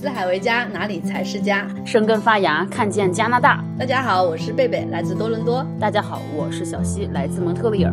四海为家，哪里才是家？生根发芽，看见加拿大。大家好，我是贝贝，来自多伦多。大家好，我是小溪，来自蒙特利尔。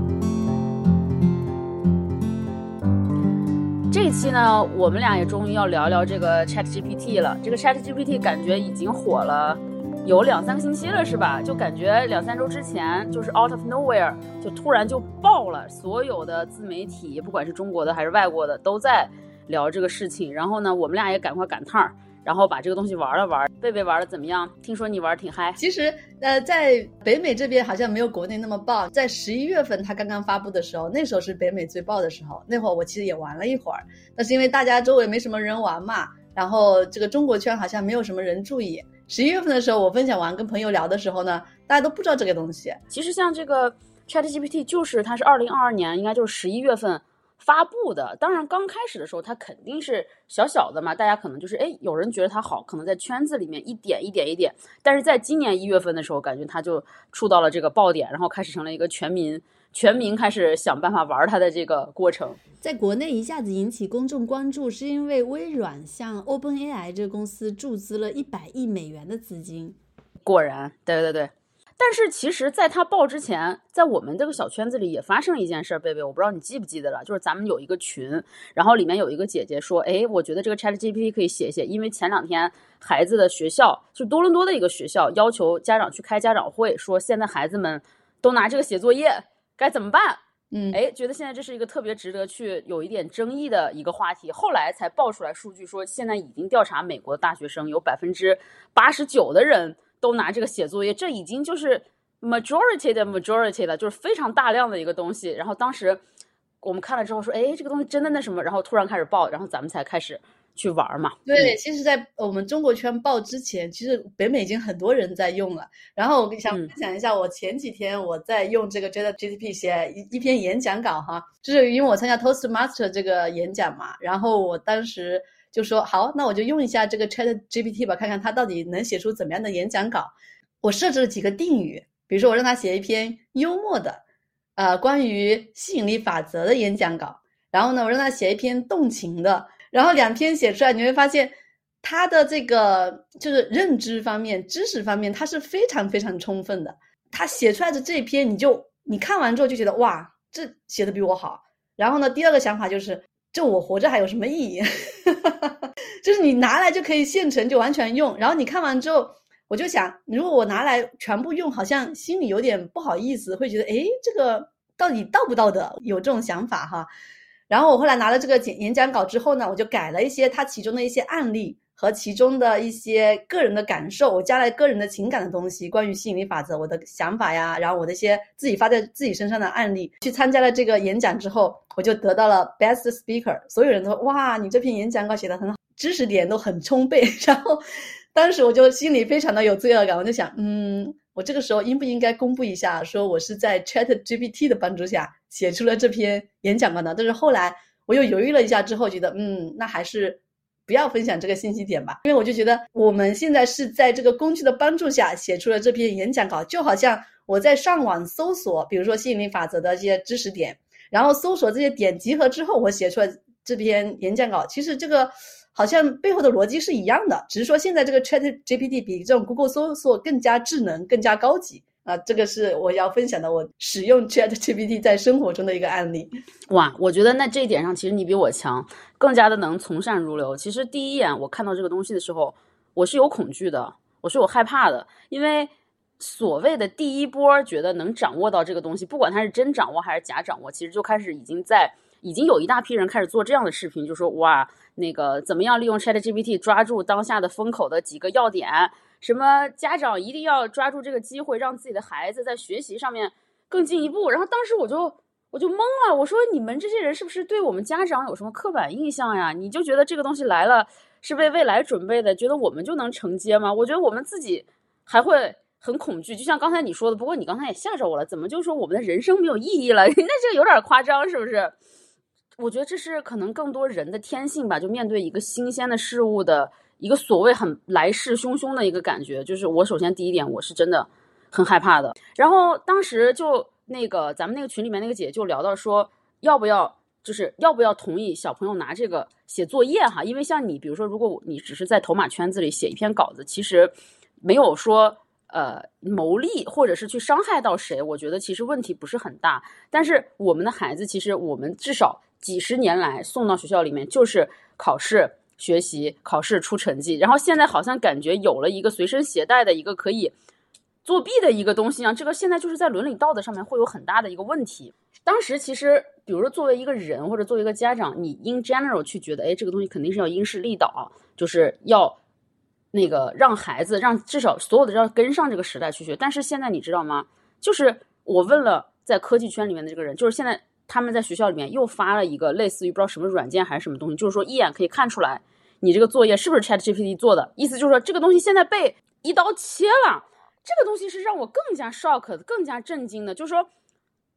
这一期呢，我们俩也终于要聊聊这个 Chat GPT 了。这个 Chat GPT 感觉已经火了有两三个星期了，是吧？就感觉两三周之前就是 out of nowhere，就突然就爆了，所有的自媒体，不管是中国的还是外国的，都在。聊这个事情，然后呢，我们俩也赶快赶趟儿，然后把这个东西玩了玩。贝贝玩的怎么样？听说你玩挺嗨。其实，呃，在北美这边好像没有国内那么爆。在十一月份它刚刚发布的时候，那时候是北美最爆的时候。那会儿我其实也玩了一会儿，但是因为大家周围没什么人玩嘛，然后这个中国圈好像没有什么人注意。十一月份的时候，我分享完跟朋友聊的时候呢，大家都不知道这个东西。其实像这个 ChatGPT，就是它是二零二二年，应该就是十一月份。发布的，当然刚开始的时候它肯定是小小的嘛，大家可能就是哎，有人觉得它好，可能在圈子里面一点一点一点，但是在今年一月份的时候，感觉它就触到了这个爆点，然后开始成了一个全民全民开始想办法玩它的这个过程。在国内一下子引起公众关注，是因为微软向 OpenAI 这个公司注资了一百亿美元的资金。果然，对对对。但是其实，在他爆之前，在我们这个小圈子里也发生了一件事儿，贝贝，我不知道你记不记得了，就是咱们有一个群，然后里面有一个姐姐说，哎，我觉得这个 Chat GPT 可以写写，因为前两天孩子的学校，就多伦多的一个学校，要求家长去开家长会，说现在孩子们都拿这个写作业，该怎么办？嗯，哎，觉得现在这是一个特别值得去有一点争议的一个话题。后来才爆出来数据说，现在已经调查美国的大学生，有百分之八十九的人。都拿这个写作业，这已经就是 majority 的 majority 了，就是非常大量的一个东西。然后当时我们看了之后说，哎，这个东西真的那什么？然后突然开始爆，然后咱们才开始去玩嘛。对，其实，在我们中国圈爆之前，其实北美已经很多人在用了。然后我想分享一下，我前几天我在用这个 Chat GPT 写一一篇演讲稿哈，就是因为我参加 Toastmaster 这个演讲嘛，然后我当时。就说好，那我就用一下这个 Chat GPT 吧，看看它到底能写出怎么样的演讲稿。我设置了几个定语，比如说我让它写一篇幽默的，呃，关于吸引力法则的演讲稿。然后呢，我让它写一篇动情的。然后两篇写出来，你会发现它的这个就是认知方面、知识方面，它是非常非常充分的。它写出来的这篇，你就你看完之后就觉得哇，这写的比我好。然后呢，第二个想法就是。就我活着还有什么意义？就是你拿来就可以现成就完全用，然后你看完之后，我就想，如果我拿来全部用，好像心里有点不好意思，会觉得，诶，这个到底道不道德？有这种想法哈。然后我后来拿了这个演演讲稿之后呢，我就改了一些它其中的一些案例。和其中的一些个人的感受，我加了个人的情感的东西，关于吸引力法则，我的想法呀，然后我的一些自己发在自己身上的案例，去参加了这个演讲之后，我就得到了 best speaker，所有人都说哇，你这篇演讲稿写的很好，知识点都很充沛。然后当时我就心里非常的有罪恶感，我就想，嗯，我这个时候应不应该公布一下，说我是在 Chat GPT 的帮助下写出了这篇演讲稿呢？但是后来我又犹豫了一下之后，觉得，嗯，那还是。不要分享这个信息点吧，因为我就觉得我们现在是在这个工具的帮助下写出了这篇演讲稿，就好像我在上网搜索，比如说吸引力法则的一些知识点，然后搜索这些点集合之后，我写出来这篇演讲稿。其实这个好像背后的逻辑是一样的，只是说现在这个 Chat GPT 比这种 Google 搜索更加智能、更加高级。啊，这个是我要分享的，我使用 Chat GPT 在生活中的一个案例。哇，我觉得那这一点上，其实你比我强，更加的能从善如流。其实第一眼我看到这个东西的时候，我是有恐惧的，我是有害怕的，因为所谓的第一波觉得能掌握到这个东西，不管它是真掌握还是假掌握，其实就开始已经在，已经有一大批人开始做这样的视频，就说哇，那个怎么样利用 Chat GPT 抓住当下的风口的几个要点。什么家长一定要抓住这个机会，让自己的孩子在学习上面更进一步。然后当时我就我就懵了，我说你们这些人是不是对我们家长有什么刻板印象呀？你就觉得这个东西来了是为未来准备的，觉得我们就能承接吗？我觉得我们自己还会很恐惧。就像刚才你说的，不过你刚才也吓着我了，怎么就说我们的人生没有意义了？那这个有点夸张，是不是？我觉得这是可能更多人的天性吧，就面对一个新鲜的事物的。一个所谓很来势汹汹的一个感觉，就是我首先第一点我是真的很害怕的。然后当时就那个咱们那个群里面那个姐就聊到说，要不要就是要不要同意小朋友拿这个写作业哈？因为像你，比如说，如果你只是在头马圈子里写一篇稿子，其实没有说呃牟利或者是去伤害到谁，我觉得其实问题不是很大。但是我们的孩子，其实我们至少几十年来送到学校里面就是考试、学习、考试出成绩，然后现在好像感觉有了一个随身携带的一个可以作弊的一个东西啊，这个现在就是在伦理道德上面会有很大的一个问题。当时其实，比如说作为一个人或者作为一个家长，你 in general 去觉得，哎，这个东西肯定是要因势利导，就是要那个让孩子让至少所有的要跟上这个时代去学。但是现在你知道吗？就是我问了在科技圈里面的这个人，就是现在他们在学校里面又发了一个类似于不知道什么软件还是什么东西，就是说一眼可以看出来你这个作业是不是 Chat GPT 做的，意思就是说这个东西现在被一刀切了。这个东西是让我更加 shock、更加震惊的，就是说。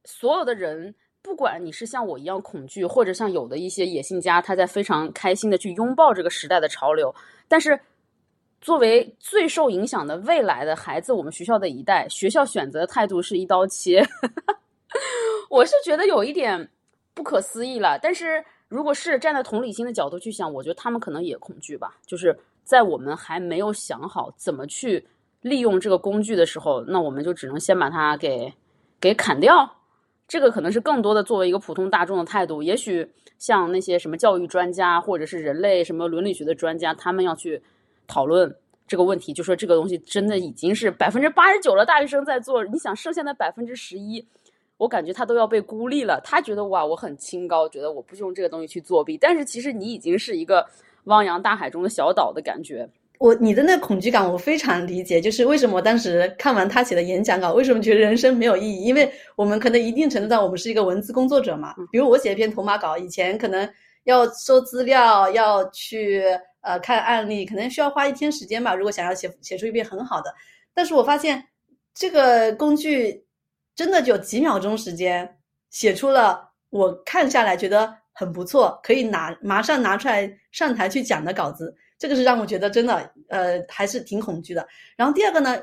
所有的人，不管你是像我一样恐惧，或者像有的一些野心家，他在非常开心的去拥抱这个时代的潮流。但是，作为最受影响的未来的孩子，我们学校的一代，学校选择态度是一刀切。我是觉得有一点不可思议了。但是，如果是站在同理心的角度去想，我觉得他们可能也恐惧吧。就是在我们还没有想好怎么去利用这个工具的时候，那我们就只能先把它给给砍掉。这个可能是更多的作为一个普通大众的态度，也许像那些什么教育专家或者是人类什么伦理学的专家，他们要去讨论这个问题，就说这个东西真的已经是百分之八十九了，大学生在做，你想剩下的百分之十一，我感觉他都要被孤立了。他觉得哇，我很清高，觉得我不用这个东西去作弊，但是其实你已经是一个汪洋大海中的小岛的感觉。我你的那恐惧感我非常理解，就是为什么我当时看完他写的演讲稿，为什么觉得人生没有意义？因为我们可能一定程度上我们是一个文字工作者嘛。比如我写一篇头马稿，以前可能要收资料，要去呃看案例，可能需要花一天时间吧。如果想要写写出一篇很好的，但是我发现这个工具真的就几秒钟时间写出了我看下来觉得很不错，可以拿马上拿出来上台去讲的稿子。这个是让我觉得真的，呃，还是挺恐惧的。然后第二个呢，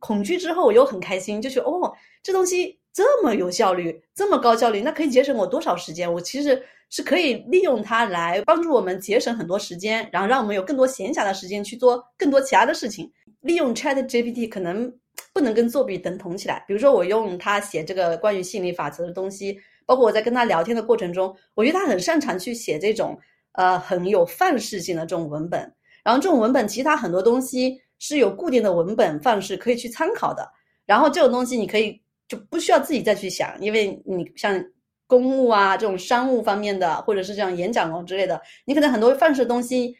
恐惧之后我又很开心，就是哦，这东西这么有效率，这么高效率，那可以节省我多少时间？我其实是可以利用它来帮助我们节省很多时间，然后让我们有更多闲暇的时间去做更多其他的事情。利用 Chat GPT 可能不能跟作弊等同起来。比如说我用他写这个关于吸引力法则的东西，包括我在跟他聊天的过程中，我觉得他很擅长去写这种呃很有范式性的这种文本。然后这种文本，其他很多东西是有固定的文本范式可以去参考的。然后这种东西你可以就不需要自己再去想，因为你像公务啊这种商务方面的，或者是这样演讲哦之类的，你可能很多范式的东西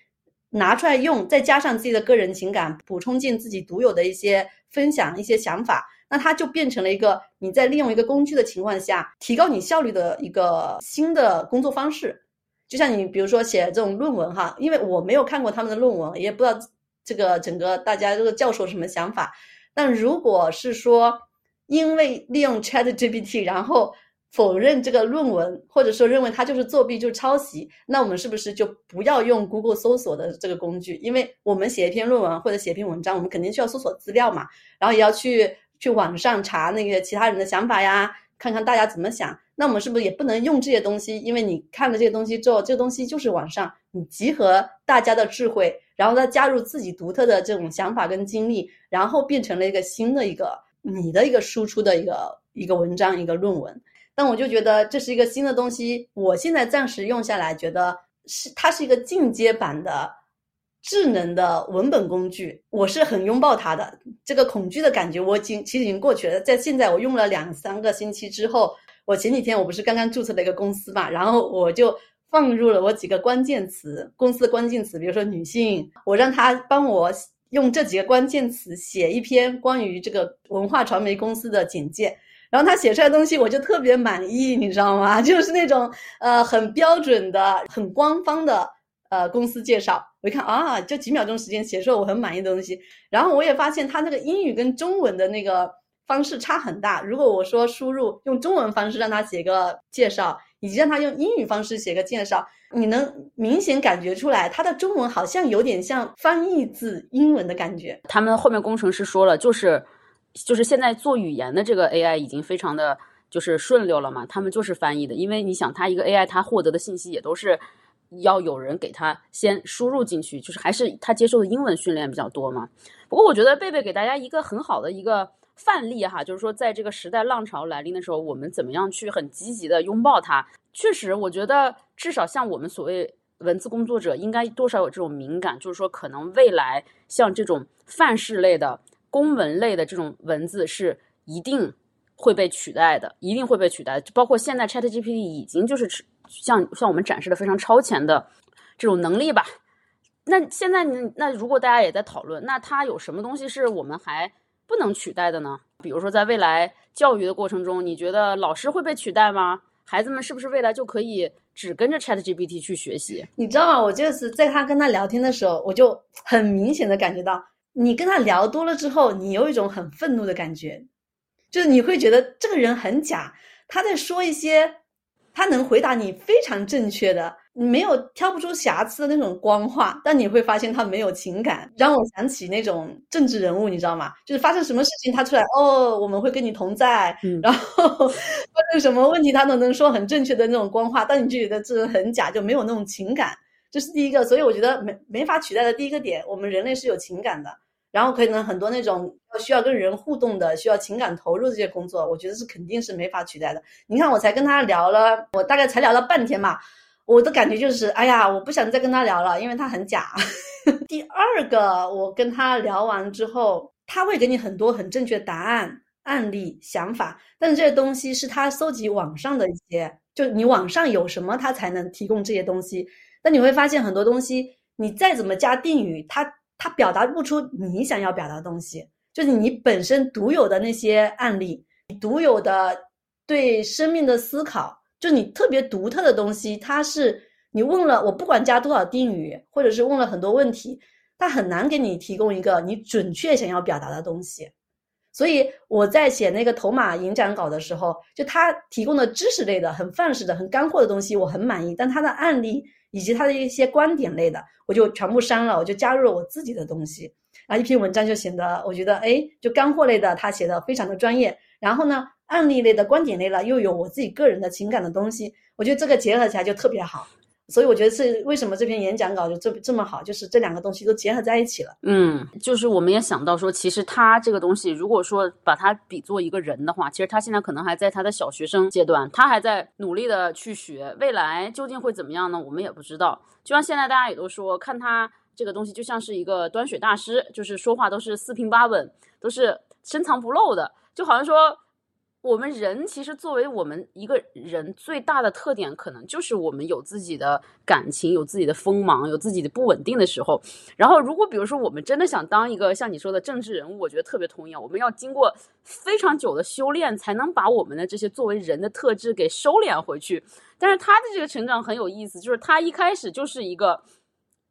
拿出来用，再加上自己的个人情感，补充进自己独有的一些分享、一些想法，那它就变成了一个你在利用一个工具的情况下提高你效率的一个新的工作方式。就像你比如说写这种论文哈，因为我没有看过他们的论文，也不知道这个整个大家这个教授什么想法。但如果是说因为利用 Chat GPT 然后否认这个论文，或者说认为它就是作弊就是抄袭，那我们是不是就不要用 Google 搜索的这个工具？因为我们写一篇论文或者写一篇文章，我们肯定需要搜索资料嘛，然后也要去去网上查那个其他人的想法呀，看看大家怎么想。那我们是不是也不能用这些东西？因为你看了这些东西之后，这个东西就是网上你集合大家的智慧，然后再加入自己独特的这种想法跟经历，然后变成了一个新的一个你的一个输出的一个一个文章一个论文。但我就觉得这是一个新的东西，我现在暂时用下来，觉得是它是一个进阶版的智能的文本工具，我是很拥抱它的。这个恐惧的感觉我已经其实已经过去了，在现在我用了两三个星期之后。我前几天我不是刚刚注册了一个公司嘛，然后我就放入了我几个关键词，公司的关键词，比如说女性，我让他帮我用这几个关键词写一篇关于这个文化传媒公司的简介，然后他写出来的东西我就特别满意，你知道吗？就是那种呃很标准的、很官方的呃公司介绍，我一看啊，就几秒钟时间写出我很满意的东西，然后我也发现他那个英语跟中文的那个。方式差很大。如果我说输入用中文方式让他写个介绍，以及让他用英语方式写个介绍，你能明显感觉出来，他的中文好像有点像翻译自英文的感觉。他们后面工程师说了，就是就是现在做语言的这个 AI 已经非常的就是顺溜了嘛，他们就是翻译的，因为你想，它一个 AI 它获得的信息也都是要有人给他先输入进去，就是还是他接受的英文训练比较多嘛。不过我觉得贝贝给大家一个很好的一个范例哈，就是说在这个时代浪潮来临的时候，我们怎么样去很积极的拥抱它。确实，我觉得至少像我们所谓文字工作者，应该多少有这种敏感，就是说可能未来像这种范式类的。公文类的这种文字是一定会被取代的，一定会被取代。包括现在 ChatGPT 已经就是向向我们展示了非常超前的这种能力吧。那现在那如果大家也在讨论，那它有什么东西是我们还不能取代的呢？比如说在未来教育的过程中，你觉得老师会被取代吗？孩子们是不是未来就可以只跟着 ChatGPT 去学习？你知道吗？我就是在他跟他聊天的时候，我就很明显的感觉到。你跟他聊多了之后，你有一种很愤怒的感觉，就是你会觉得这个人很假，他在说一些他能回答你非常正确的，你没有挑不出瑕疵的那种光话，但你会发现他没有情感，让我想起那种政治人物，你知道吗？就是发生什么事情他出来哦，我们会跟你同在，嗯然后 发生什么问题他都能说很正确的那种光话，但你就觉得这人很假，就没有那种情感。这是第一个，所以我觉得没没法取代的第一个点，我们人类是有情感的，然后可能很多那种需要跟人互动的、需要情感投入这些工作，我觉得是肯定是没法取代的。你看，我才跟他聊了，我大概才聊了半天嘛，我的感觉就是，哎呀，我不想再跟他聊了，因为他很假。第二个，我跟他聊完之后，他会给你很多很正确答案、案例、想法，但是这些东西是他搜集网上的一些，就你网上有什么，他才能提供这些东西。但你会发现很多东西，你再怎么加定语，它它表达不出你想要表达的东西，就是你本身独有的那些案例，独有的对生命的思考，就你特别独特的东西，它是你问了我不管加多少定语，或者是问了很多问题，它很难给你提供一个你准确想要表达的东西。所以我在写那个头马演讲稿的时候，就他提供的知识类的、很范式的、很干货的东西，我很满意，但他的案例。以及他的一些观点类的，我就全部删了，我就加入了我自己的东西，啊一篇文章就显得我觉得，哎，就干货类的他写的非常的专业，然后呢，案例类的观点类了又有我自己个人的情感的东西，我觉得这个结合起来就特别好。所以我觉得是为什么这篇演讲稿就这这么好，就是这两个东西都结合在一起了。嗯，就是我们也想到说，其实他这个东西，如果说把它比作一个人的话，其实他现在可能还在他的小学生阶段，他还在努力的去学，未来究竟会怎么样呢？我们也不知道。就像现在大家也都说，看他这个东西就像是一个端水大师，就是说话都是四平八稳，都是深藏不露的，就好像说。我们人其实作为我们一个人最大的特点，可能就是我们有自己的感情，有自己的锋芒，有自己的不稳定的时候。然后，如果比如说我们真的想当一个像你说的政治人物，我觉得特别同意啊。我们要经过非常久的修炼，才能把我们的这些作为人的特质给收敛回去。但是他的这个成长很有意思，就是他一开始就是一个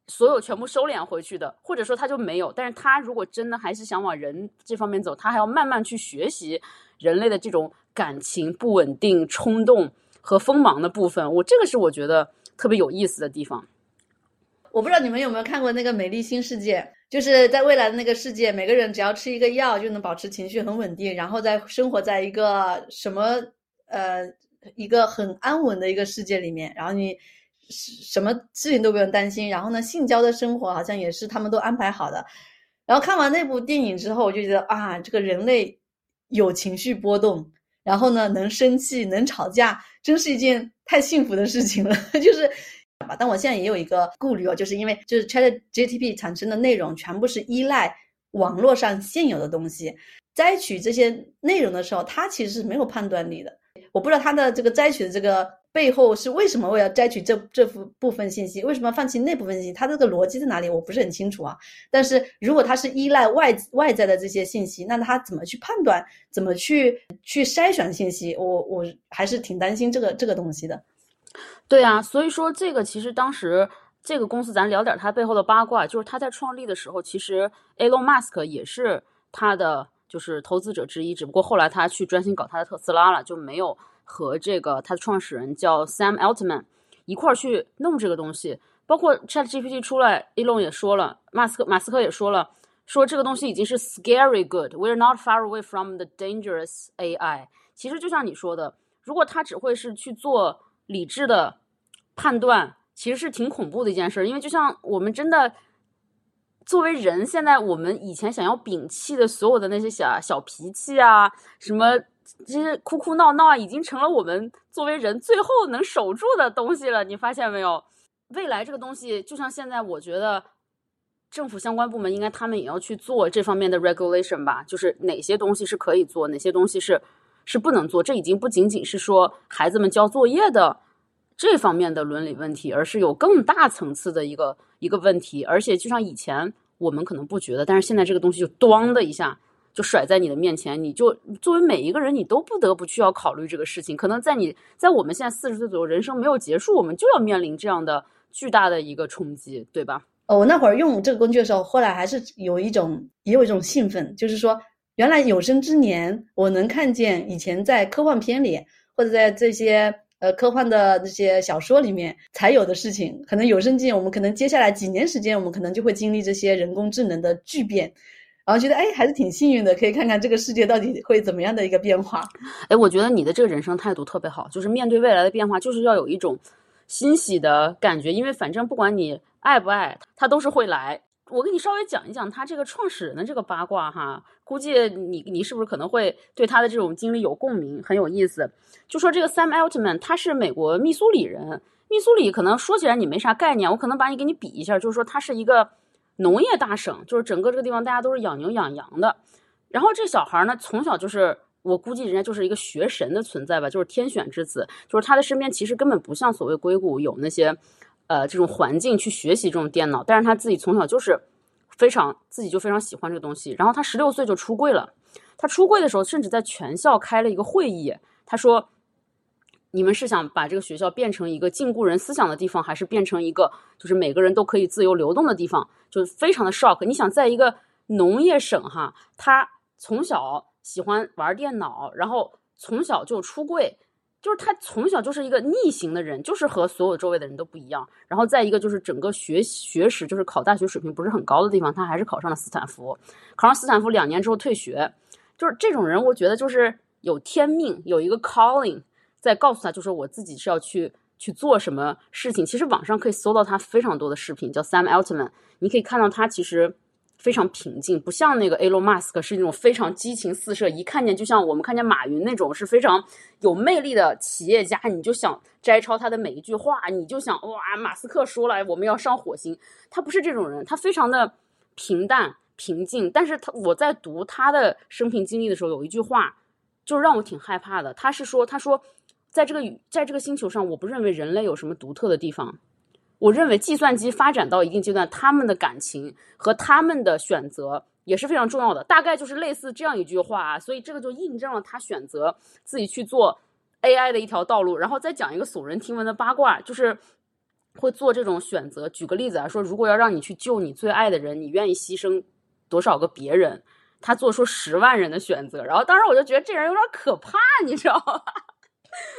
所有全部收敛回去的，或者说他就没有。但是他如果真的还是想往人这方面走，他还要慢慢去学习。人类的这种感情不稳定、冲动和锋芒的部分，我这个是我觉得特别有意思的地方。我不知道你们有没有看过那个《美丽新世界》，就是在未来的那个世界，每个人只要吃一个药就能保持情绪很稳定，然后在生活在一个什么呃一个很安稳的一个世界里面，然后你什么事情都不用担心，然后呢，性交的生活好像也是他们都安排好的。然后看完那部电影之后，我就觉得啊，这个人类。有情绪波动，然后呢，能生气，能吵架，真是一件太幸福的事情了。就是，但我现在也有一个顾虑哦，就是因为就是 Chat GTP 产生的内容全部是依赖网络上现有的东西，摘取这些内容的时候，它其实是没有判断力的。我不知道它的这个摘取的这个。背后是为什么我要摘取这这幅部分信息？为什么要放弃那部分信息？它这个逻辑在哪里？我不是很清楚啊。但是如果它是依赖外外在的这些信息，那它怎么去判断？怎么去去筛选信息？我我还是挺担心这个这个东西的。对啊，所以说这个其实当时这个公司，咱聊点它背后的八卦，就是它在创立的时候，其实 Elon Musk 也是他的就是投资者之一，只不过后来他去专心搞他的特斯拉了，就没有。和这个他的创始人叫 Sam Altman 一块儿去弄这个东西，包括 Chat GPT 出来，Elon 也说了，马斯克马斯克也说了，说这个东西已经是 scary good，we are not far away from the dangerous AI，其实就像你说的，如果他只会是去做理智的判断，其实是挺恐怖的一件事。因为就像我们真的作为人，现在我们以前想要摒弃的所有的那些小小脾气啊，什么这些哭哭闹闹啊，已经成了我们作为人最后能守住的东西了。你发现没有？未来这个东西，就像现在，我觉得。政府相关部门应该他们也要去做这方面的 regulation 吧，就是哪些东西是可以做，哪些东西是是不能做。这已经不仅仅是说孩子们交作业的这方面的伦理问题，而是有更大层次的一个一个问题。而且就像以前我们可能不觉得，但是现在这个东西就咣的一下就甩在你的面前，你就作为每一个人，你都不得不去要考虑这个事情。可能在你在我们现在四十岁左右，人生没有结束，我们就要面临这样的巨大的一个冲击，对吧？我那会儿用这个工具的时候，后来还是有一种，也有一种兴奋，就是说，原来有生之年我能看见以前在科幻片里或者在这些呃科幻的这些小说里面才有的事情，可能有生之年我们可能接下来几年时间，我们可能就会经历这些人工智能的巨变，然后觉得哎，还是挺幸运的，可以看看这个世界到底会怎么样的一个变化。哎，我觉得你的这个人生态度特别好，就是面对未来的变化，就是要有一种欣喜的感觉，因为反正不管你。爱不爱他都是会来。我跟你稍微讲一讲他这个创始人的这个八卦哈，估计你你是不是可能会对他的这种经历有共鸣，很有意思。就说这个 Sam Altman，他是美国密苏里人。密苏里可能说起来你没啥概念，我可能把你给你比一下，就是说他是一个农业大省，就是整个这个地方大家都是养牛养羊的。然后这小孩呢，从小就是我估计人家就是一个学神的存在吧，就是天选之子。就是他的身边其实根本不像所谓硅谷有那些。呃，这种环境去学习这种电脑，但是他自己从小就是非常自己就非常喜欢这个东西。然后他十六岁就出柜了，他出柜的时候，甚至在全校开了一个会议，他说：“你们是想把这个学校变成一个禁锢人思想的地方，还是变成一个就是每个人都可以自由流动的地方？”就非常的 shock。你想，在一个农业省哈，他从小喜欢玩电脑，然后从小就出柜。就是他从小就是一个逆行的人，就是和所有周围的人都不一样。然后再一个就是整个学学识，就是考大学水平不是很高的地方，他还是考上了斯坦福。考上斯坦福两年之后退学，就是这种人，我觉得就是有天命，有一个 calling 在告诉他，就是我自己是要去去做什么事情。其实网上可以搜到他非常多的视频，叫 Sam Altman，你可以看到他其实。非常平静，不像那个 Elon Musk 是那种非常激情四射，一看见就像我们看见马云那种是非常有魅力的企业家，你就想摘抄他的每一句话，你就想哇，马斯克说了我们要上火星，他不是这种人，他非常的平淡平静。但是他我在读他的生平经历的时候，有一句话就让我挺害怕的，他是说他说在这个在这个星球上，我不认为人类有什么独特的地方。我认为计算机发展到一定阶段，他们的感情和他们的选择也是非常重要的。大概就是类似这样一句话啊，所以这个就印证了他选择自己去做 AI 的一条道路。然后再讲一个耸人听闻的八卦，就是会做这种选择。举个例子啊，说如果要让你去救你最爱的人，你愿意牺牲多少个别人？他做出十万人的选择。然后当时我就觉得这人有点可怕，你知道吗？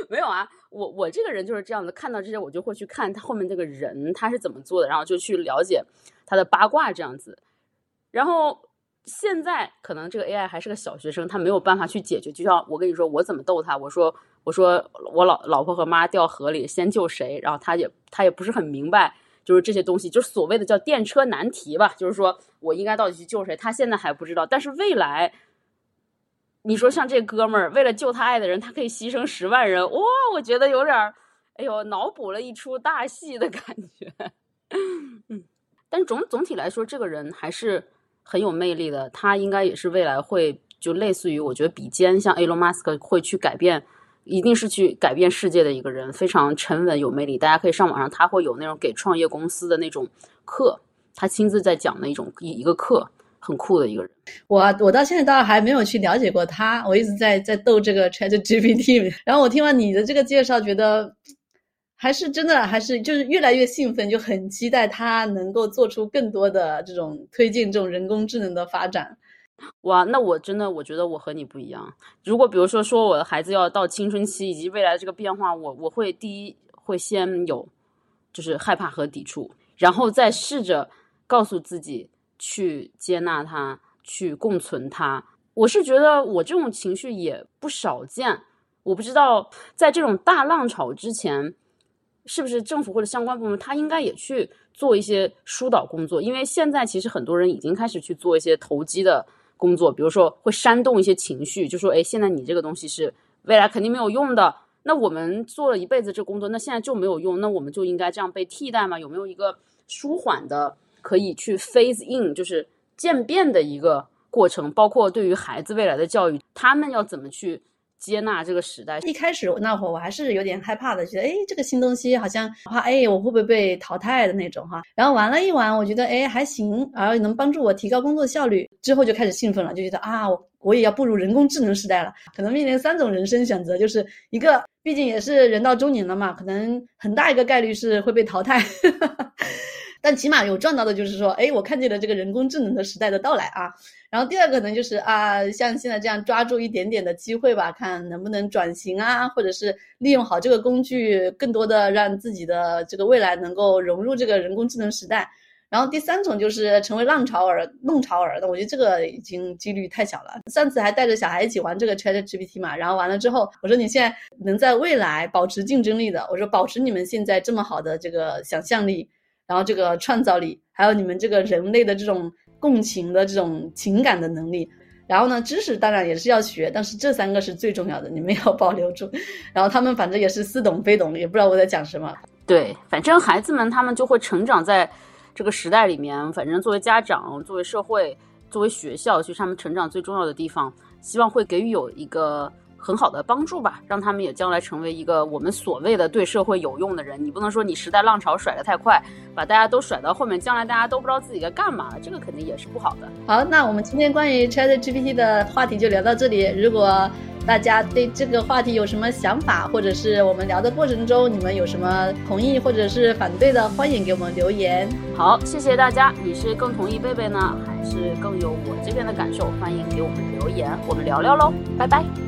没有啊。我我这个人就是这样的，看到这些我就会去看他后面这个人他是怎么做的，然后就去了解他的八卦这样子。然后现在可能这个 AI 还是个小学生，他没有办法去解决。就像我跟你说，我怎么逗他？我说我说我老老婆和妈掉河里，先救谁？然后他也他也不是很明白，就是这些东西，就是所谓的叫电车难题吧。就是说我应该到底去救谁？他现在还不知道，但是未来。你说像这哥们儿为了救他爱的人，他可以牺牲十万人哇！我觉得有点儿，哎呦，脑补了一出大戏的感觉。嗯，但总总体来说，这个人还是很有魅力的。他应该也是未来会就类似于我觉得比肩像 Elon Musk 会去改变，一定是去改变世界的一个人，非常沉稳有魅力。大家可以上网上，他会有那种给创业公司的那种课，他亲自在讲的一种一一个课。很酷的一个人，我我到现在倒还没有去了解过他，我一直在在逗这个 Chat GPT。然后我听完你的这个介绍，觉得还是真的，还是就是越来越兴奋，就很期待他能够做出更多的这种推进这种人工智能的发展。哇，那我真的我觉得我和你不一样。如果比如说说我的孩子要到青春期以及未来这个变化，我我会第一会先有就是害怕和抵触，然后再试着告诉自己。去接纳它，去共存它，我是觉得我这种情绪也不少见。我不知道在这种大浪潮之前，是不是政府或者相关部门他应该也去做一些疏导工作？因为现在其实很多人已经开始去做一些投机的工作，比如说会煽动一些情绪，就说：“哎，现在你这个东西是未来肯定没有用的。那我们做了一辈子这工作，那现在就没有用，那我们就应该这样被替代吗？有没有一个舒缓的可以去 phase in，就是渐变的一个过程？包括对于孩子未来的教育，他们要怎么去？”接纳这个时代，一开始那会儿我还是有点害怕的，觉得哎，这个新东西好像怕哎，我会不会被淘汰的那种哈。然后玩了一玩，我觉得哎还行，然后能帮助我提高工作效率，之后就开始兴奋了，就觉得啊，我我也要步入人工智能时代了。可能面临三种人生选择，就是一个，毕竟也是人到中年了嘛，可能很大一个概率是会被淘汰。但起码有赚到的，就是说，哎，我看见了这个人工智能的时代的到来啊。然后第二个呢就是啊，像现在这样抓住一点点的机会吧，看能不能转型啊，或者是利用好这个工具，更多的让自己的这个未来能够融入这个人工智能时代。然后第三种就是成为浪潮儿、弄潮儿的，我觉得这个已经几率太小了。上次还带着小孩一起玩这个 Chat GPT 嘛，然后完了之后，我说你现在能在未来保持竞争力的，我说保持你们现在这么好的这个想象力。然后这个创造力，还有你们这个人类的这种共情的这种情感的能力，然后呢，知识当然也是要学，但是这三个是最重要的，你们要保留住。然后他们反正也是似懂非懂，也不知道我在讲什么。对，反正孩子们他们就会成长在这个时代里面。反正作为家长、作为社会、作为学校，就是他们成长最重要的地方，希望会给予有一个。很好的帮助吧，让他们也将来成为一个我们所谓的对社会有用的人。你不能说你时代浪潮甩得太快，把大家都甩到后面，将来大家都不知道自己该干嘛了，这个肯定也是不好的。好，那我们今天关于 Chat GPT 的话题就聊到这里。如果大家对这个话题有什么想法，或者是我们聊的过程中你们有什么同意或者是反对的，欢迎给我们留言。好，谢谢大家。你是更同意贝贝呢，还是更有我这边的感受？欢迎给我们留言，我们聊聊喽。拜拜。